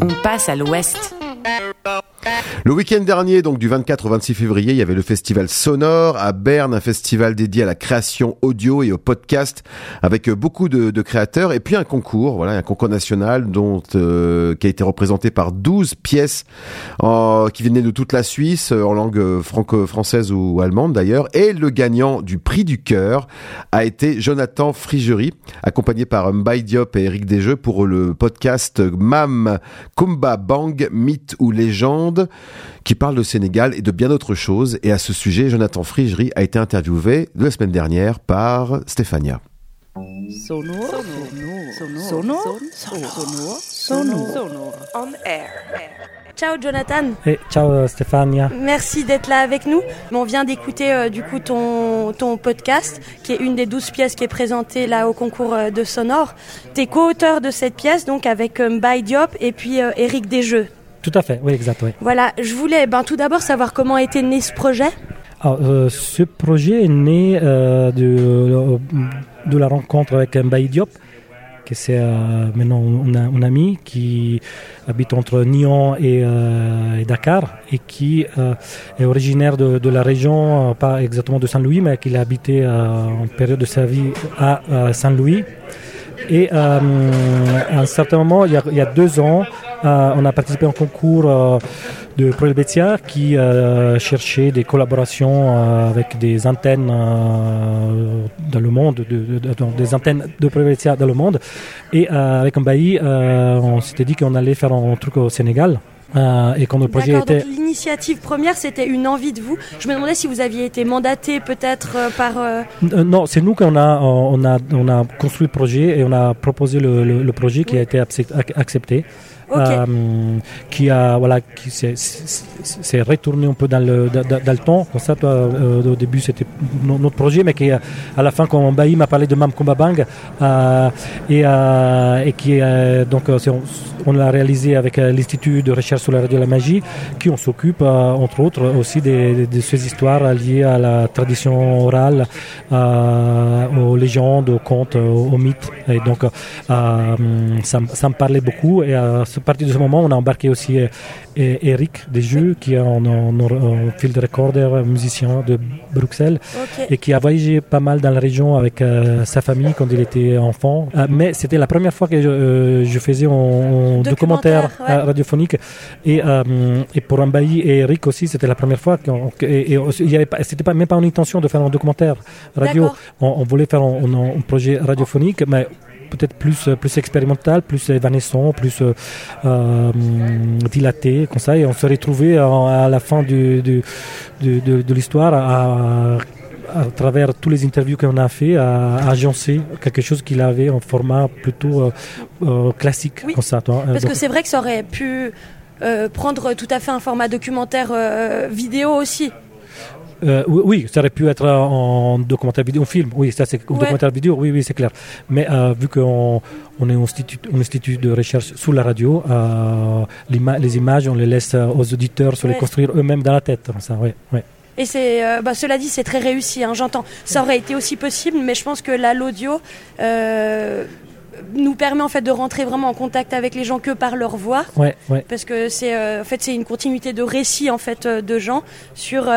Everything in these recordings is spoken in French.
On passe à l'ouest. Le week-end dernier, donc du 24 au 26 février, il y avait le festival Sonore à Berne, un festival dédié à la création audio et au podcast avec beaucoup de, créateurs et puis un concours, voilà, un concours national dont euh, qui a été représenté par 12 pièces qui venaient de toute la Suisse euh, en langue franco-française ou allemande d'ailleurs. Et le gagnant du prix du cœur a été Jonathan Frigerie accompagné par Mbaye Diop et Eric Desjeux pour le podcast Mam Kumba Bang Mythe ou légende qui parle de Sénégal et de bien d'autres choses. Et à ce sujet, Jonathan Frigerie a été interviewé la semaine dernière par Stéphania. Ciao Jonathan. Et ciao euh, Stéphania. Merci d'être là avec nous. On vient d'écouter euh, du coup ton, ton podcast, qui est une des douze pièces qui est présentée là au concours euh, de Sonore. Tu es co-auteur de cette pièce, donc avec Mbaye Diop et puis Eric Desjeux. Tout à fait, oui, exact. Voilà, je voulais ben, tout d'abord savoir comment était né ce projet. Euh, ce projet est né euh, de, euh, de, la rencontre avec Mbaye Diop, qui c'est maintenant un, ami qui habite entre Nyon et, Dakar et qui est originaire de, la région, pas exactement de Saint-Louis, mais qui a habité en période de sa vie à Saint-Louis. Et à un certain moment, il y a, il y a deux ans, euh, on a participé à un concours euh, de Proelbetia qui euh, cherchait des collaborations avec des antennes dans le monde, des antennes de Proelbetia dans le monde. Et avec un bailli, on s'était dit qu'on allait faire un truc au Sénégal. et quand le projet était. L'initiative première, c'était une envie de vous. Je me demandais si vous aviez été mandaté peut-être par. non, c'est nous qu'on a, on a, on a construit le projet et on a proposé le, projet qui a été accepté. Euh, qui a voilà qui s'est retourné un peu dans le dans, le temps. Comme euh, au début c'était notre projet mais qui à la fin quand Baï m'a parlé de Mam Bang euh, et, qui donc on, l'a réalisé avec l'institut de recherche sur la radio et la magie qui on s'occupe entre autres aussi de, ces histoires liées à la tradition orale aux légendes aux contes aux, mythes. Et donc ça, me parlait beaucoup à partir de ce moment, on a embarqué aussi euh, Eric Desjeux, qui est un, un, field recorder, musicien de Bruxelles, et qui a voyagé pas mal dans la région avec euh, sa famille quand il était enfant. Euh, mais c'était la première fois que je, faisais un, documentaire, radiophonique. Et, et pour Ambaï et Eric aussi, c'était la première fois. c'était pas même pas une intention de faire un documentaire radio. On, on, voulait faire un, un projet radiophonique, mais peut-être plus, euh, plus expérimental, plus évanescent, plus euh, euh, dilaté, comme ça. Et on se retrouvait à, la fin du, de, de l'histoire à, à travers tous les interviews qu'on a fait, à, agencer quelque chose qu'il avait en format plutôt classique. Comme ça, Parce que c'est vrai que ça aurait pu prendre tout à fait un format documentaire vidéo aussi. Euh, oui, ça aurait pu être en documentaire vidéo, en film. Oui, ça c'est documentaire vidéo. Oui, oui, c'est clair. Mais euh, vu qu'on on est un institut, un institut de recherche sous la radio, euh, les images, on les laisse aux auditeurs se les construire eux-mêmes dans la tête. Ça, ouais, ouais. Et c'est, bah, cela dit, c'est très réussi. Hein, J'entends. Ça aurait été aussi possible, mais je pense que là, l'audio nous permet en fait de rentrer vraiment en contact avec les gens que par leur voix. Ouais, ouais. Parce que c'est, en fait, c'est une continuité de récits en fait de gens sur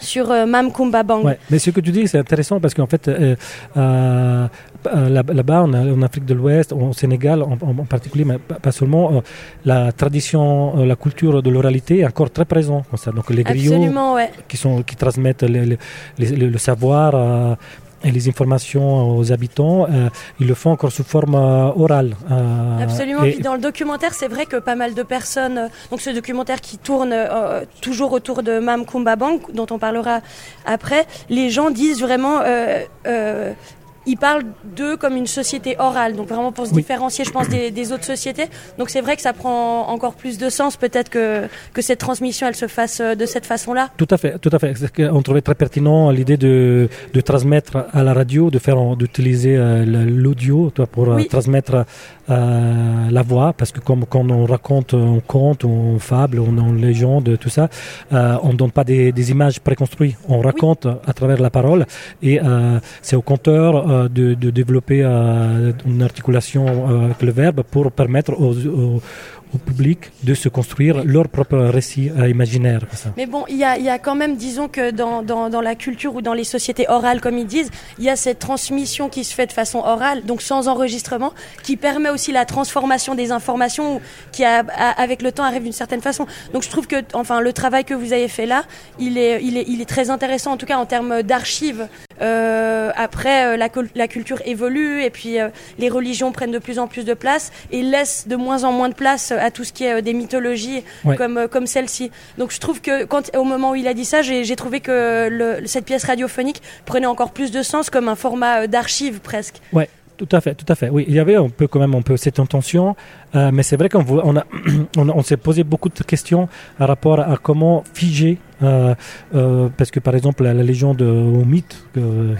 sur euh, Mam Kumba Bang. Ouais, mais ce que tu dis, c'est intéressant parce qu'en fait, euh, euh, là-bas, en, Afrique de l'Ouest, au Sénégal en, particulier, mais pas seulement, la tradition, la culture de l'oralité est encore très présente. Donc les griots qui, sont, qui transmettent le savoir et les informations aux habitants, euh, ils le font encore sous forme euh, orale. Euh, Absolument. Et puis dans le documentaire, c'est vrai que pas mal de personnes, donc ce documentaire qui tourne toujours autour de Mam Kumba Bank, dont on parlera après, les gens disent vraiment ils parlent d'eux comme une société orale, donc vraiment pour se différencier, je pense, des, autres sociétés. Donc c'est vrai que ça prend encore plus de sens, peut-être que, que cette transmission, elle se fasse euh, de cette façon-là. Tout à fait, tout à fait. On trouvait très pertinent l'idée de, de transmettre à la radio, de faire, d'utiliser euh, l'audio pour euh, transmettre la voix, parce que comme quand on raconte un conte, une fable, une légende, tout ça, on ne donne pas des, des images préconstruites. On raconte à travers la parole et c'est au conteur euh, de, de, développer une articulation avec le verbe pour permettre aux, au public de se construire leur propre récit euh, imaginaire. Mais bon, il y a, y a, quand même, disons que dans, dans, dans, la culture ou dans les sociétés orales, comme ils disent, il y a cette transmission qui se fait de façon orale, donc sans enregistrement, qui permet aussi la transformation des informations, qui a, avec le temps arrive d'une certaine façon. Donc je trouve que, enfin, le travail que vous avez fait là, il est, il est, il est très intéressant, en tout cas en termes d'archives. Euh, après, euh, la, la, culture évolue et puis euh, les religions prennent de plus en plus de place et laissent de moins en moins de place à tout ce qui est euh, des mythologies comme, euh, comme celle-ci. Donc je trouve que quand, au moment où il a dit ça, j'ai trouvé que le, cette pièce radiophonique prenait encore plus de sens comme un format euh, d'archive presque. Ouais. Tout à fait, tout à fait. Oui, il y avait un peu quand même un peu cette intention, mais c'est vrai qu'on on, on, on s'est posé beaucoup de questions par rapport à comment figer euh, euh, parce que par exemple la, légende au mythe,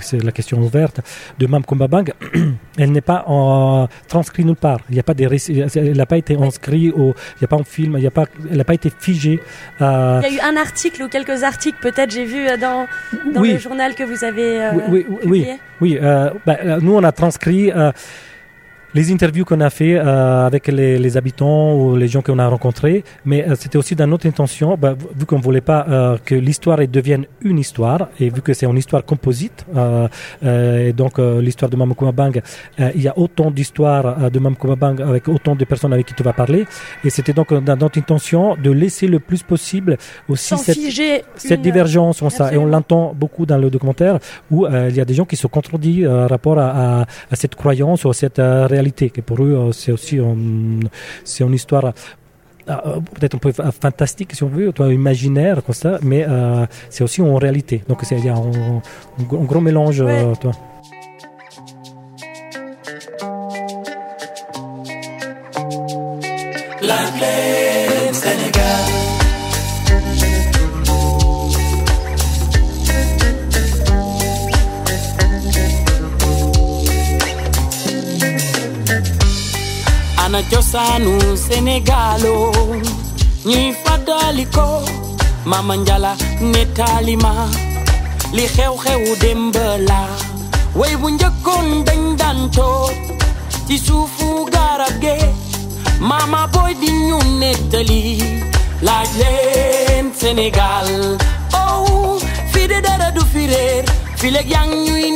c'est la question ouverte, de Mam Kumbabang, elle n'est pas en, transcrite nulle part. Il n'y a pas des elle n'a pas été inscrite, au, il n'y a pas un film, il y a pas, elle n'a pas été figée. Euh, il y a eu un article ou quelques articles peut-être, j'ai vu dans, dans le journal que vous avez oui, oui, publié. Oui, oui bah, nous on a transcrit les interviews qu'on a fait euh, avec les, les, habitants ou les gens qu'on a rencontrés, mais euh, c'était aussi dans notre intention, bah, vu qu'on voulait pas euh, que l'histoire devienne une histoire, et vu que c'est une histoire composite, et donc l'histoire de Mamakuma Bang, il y a autant d'histoires de Mamakuma Bang avec autant de personnes avec qui tu vas parler, et c'était donc dans notre intention de laisser le plus possible aussi cette, cette divergence, ça, et on l'entend beaucoup dans le documentaire où il y a des gens qui se contredisent par rapport à, à, à, cette croyance ou à cette réalité que pour eux, euh, c'est aussi c'est une histoire euh, euh, peut-être un peu fantastique si on veut, toi, imaginaire comme ça, mais c'est aussi en réalité. Donc il y a un, gros mélange. toi. Ana cosaanu Sénégalo oh. ñuy fàttaliko Mama Njala nettali ma li xew-xewu démb la. Way bu njëkkoon dañ daan mama boy di ñu nettali laaj Sénégal oh fii de dara du fi réer fi leeg yaa ñuy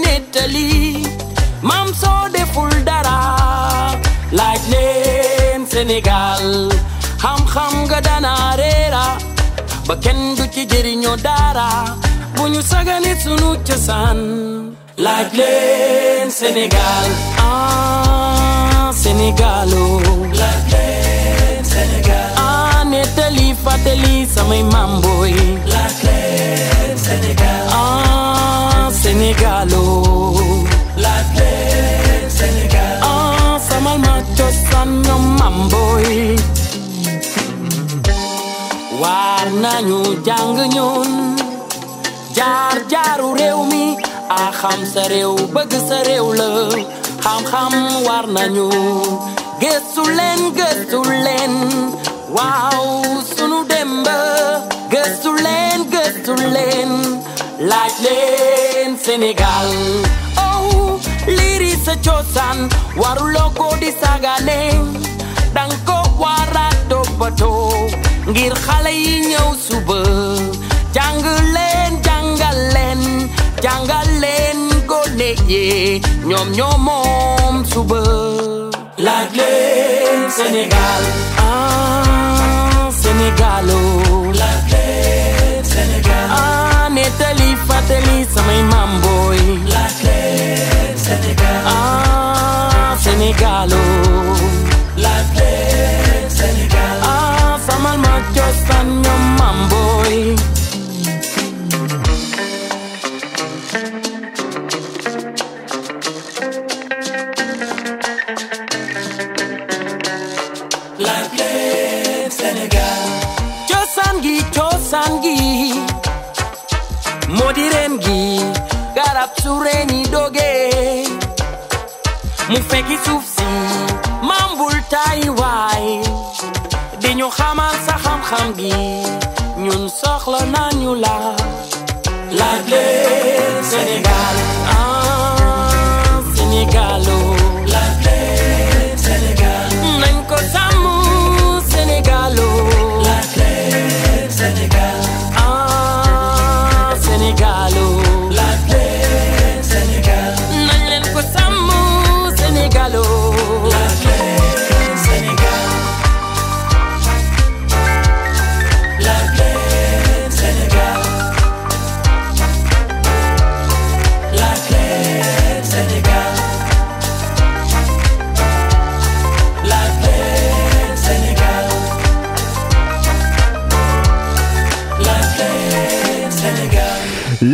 soo deful dara leen Sénégal xam-xam nga dana reera ba kenn du ci jëriñoo dara. Bu ñu sagane sunu cosaan. Leen Sénégal ah Sénégalo leen Sénégal ah nettali fàttali samay mamboy laaj leen Sénégal ah Sénégalo ñoom mamboy war nañu jàng ñun. Jaar jaaru réew mi a xam sa réew bëgg sa réew la. Xam-xam war nañu. Gëstu leen gëstu leen. Waaw sunu demb gëstu leen gëstu leen. Laaj leen Sénégal oh liiri sa cosaan waruloo ko di sagane. Dang ko wara toppatoo ngir xale yi ñëw suba. Jàng leen jàngal leen jàngal leen gone yi ñoom ñoo moom suba. Laaj leen Sénégal ah Sénégalo laaj leen Sénégal ah nettali fàttali samay maam booy laaj leen Sénégal ah Sénégalo laaj leen Sénégal ah samal ma cosaan ñoom maam booy laaj leen Sénégal cosaan gi cosaan gi mu fekki suuf si. Mambul tay waay. Di ñu xamal sa xam-xam gi. Ñun soxla nañu la. Laaj leen Sénégal. Ah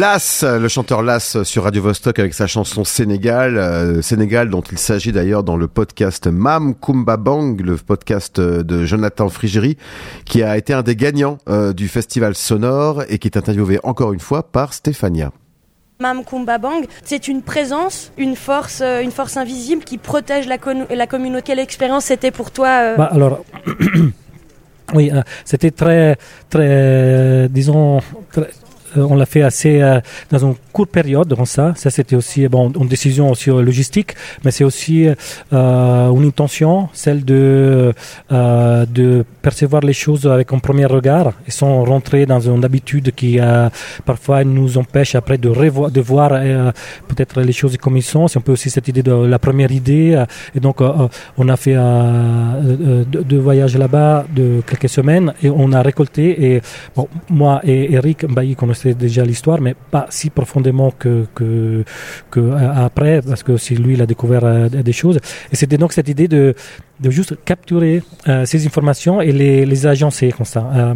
Las, le chanteur Las sur Radio Vostok avec sa chanson Sénégal, euh, Sénégal dont il s'agit d'ailleurs dans le podcast Mam Kumba Bang, le podcast de Jonathan Frigeri, qui a été un des gagnants euh, du festival sonore et qui est interviewé encore une fois par Stéphania. Mam Kumba Bang, c'est une présence, une force, euh, une force invisible qui protège la, la communauté. Quelle expérience c'était pour toi bah, Alors, oui, c'était très, très, disons, très, on l'a fait assez euh, dans une courte période dans ça. Ça c'était aussi bon une décision aussi euh, logistique, mais c'est aussi une intention, celle de de percevoir les choses avec un premier regard et sans rentrer dans une habitude qui parfois nous empêche après de revoir, de voir peut-être les choses comme ils sont. C'est un peu aussi cette idée de la première idée. et donc on a fait deux, voyages là-bas de quelques semaines et on a récolté et bon, moi et Eric Bailly qu'on c'est déjà l'histoire, mais pas si profondément que, que, que euh, après, parce que si lui, il a découvert euh, des choses. Et c'était donc cette idée de, de juste capturer euh, ces informations et les, les agencer comme ça, euh,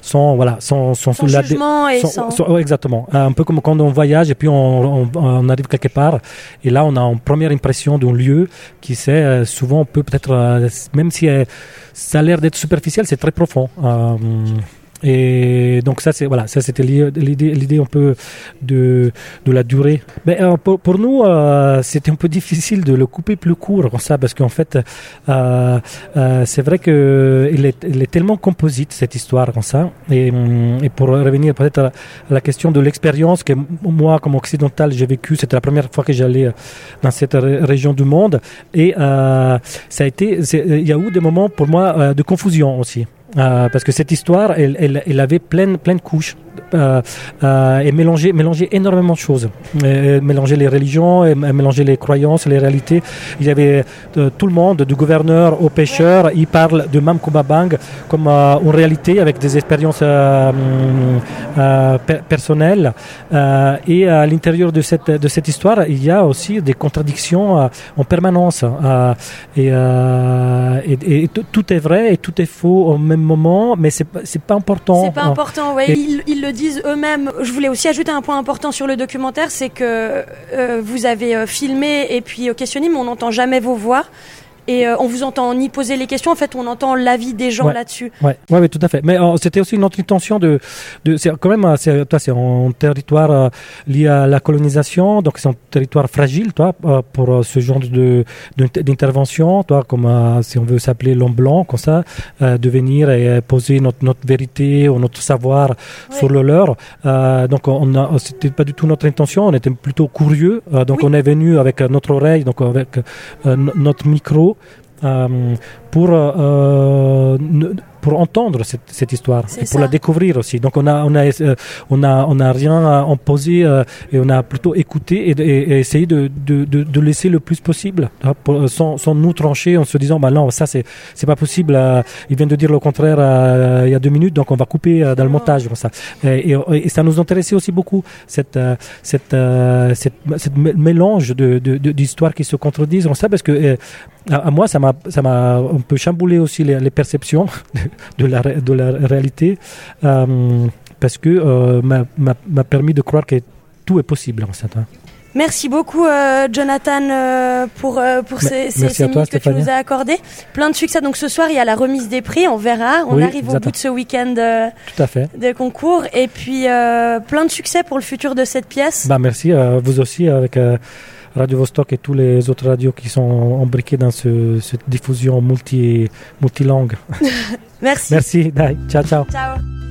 sans voilà, sans, sans, sans jugement et sans, sans... exactement, un peu comme quand on voyage et puis on, on, on, arrive quelque part et là on a une première impression d'un lieu qui c'est souvent peut peut-être même si ça a l'air d'être superficiel, c'est très profond. Et donc ça c'est voilà ça c'était l'idée l'idée un peu de de la durée. Mais euh, pour, pour, nous euh, c'était un peu difficile de le couper plus court comme ça parce qu'en fait euh, euh c'est vrai que il est, il est tellement composite cette histoire comme ça. Et, mm, et pour revenir peut-être à, la question de l'expérience que moi comme occidental j'ai vécu c'était la première fois que j'allais dans cette région du monde. Et ça a été il y a eu des moments pour moi de confusion aussi. euh, parce que cette histoire, elle, elle, elle avait plein, plein de couches euh, euh, et mélanger, mélanger énormément de choses. Euh, mélanger les religions, et mélanger les croyances, les réalités. Il y avait euh, tout le monde, du gouverneur au pêcheur, il parle de Mam Bang comme euh, une réalité avec des expériences personnelles. et à l'intérieur de cette, de cette histoire, il y a aussi des contradictions en permanence. et, et, et tout est vrai et tout est faux au même moment, mais c'est pas important. C'est pas important, oui. Il, il le disent eux-mêmes. Je voulais aussi ajouter un point important sur le documentaire, c'est que euh, vous avez euh, filmé et puis questionné, mais on n'entend jamais vos voix et euh, on vous entend ni poser les questions. En fait, on entend l'avis des gens là-dessus. Ouais, ouais, ouais, tout à fait. Mais euh, c'était aussi une autre intention de, de c'est quand même, euh, c'est, toi, c'est un territoire lié à la colonisation, donc c'est un territoire fragile, toi, pour ce genre de, d'intervention, toi, comme si on veut s'appeler l'homme blanc, comme ça, de venir et poser notre, notre vérité ou notre savoir sur le leur. donc, on a, c'était pas du tout notre intention. On était plutôt curieux. donc, on est venu avec notre oreille, donc avec notre micro euh, pour euh, pour entendre cette, cette histoire et pour la découvrir aussi. Donc on a on a euh, on a on a rien à imposer euh, et on a plutôt écouté et, et, essayé de, de, de, de, laisser le plus possible hein, pour, sans, sans nous trancher en se disant bah non ça c'est c'est pas possible. Euh, il vient de dire le contraire il y a deux minutes donc on va couper dans le montage comme ça. Et, et, ça nous intéressait aussi beaucoup cette cette cette, cette mélange de d'histoires qui se contredisent comme ça parce que à, moi ça m'a ça m'a un peu chamboulé aussi les, les perceptions de la, de la réalité, euh, parce que euh, m'a permis de croire que tout est possible en fait. Hein. Merci beaucoup, euh, Jonathan, pour, pour ces, ces, minutes que tu nous as accordées. Plein de succès. Donc ce soir, il y a la remise des prix. On verra. On arrive au bout de ce week-end de concours. Et puis, plein de succès pour le futur de cette pièce. Bah, merci. vous aussi, avec Radio Vostok et tous les autres radios qui sont embriqués dans ce, cette diffusion multi, multilangue. Merci. Merci. Ciao, ciao. Ciao.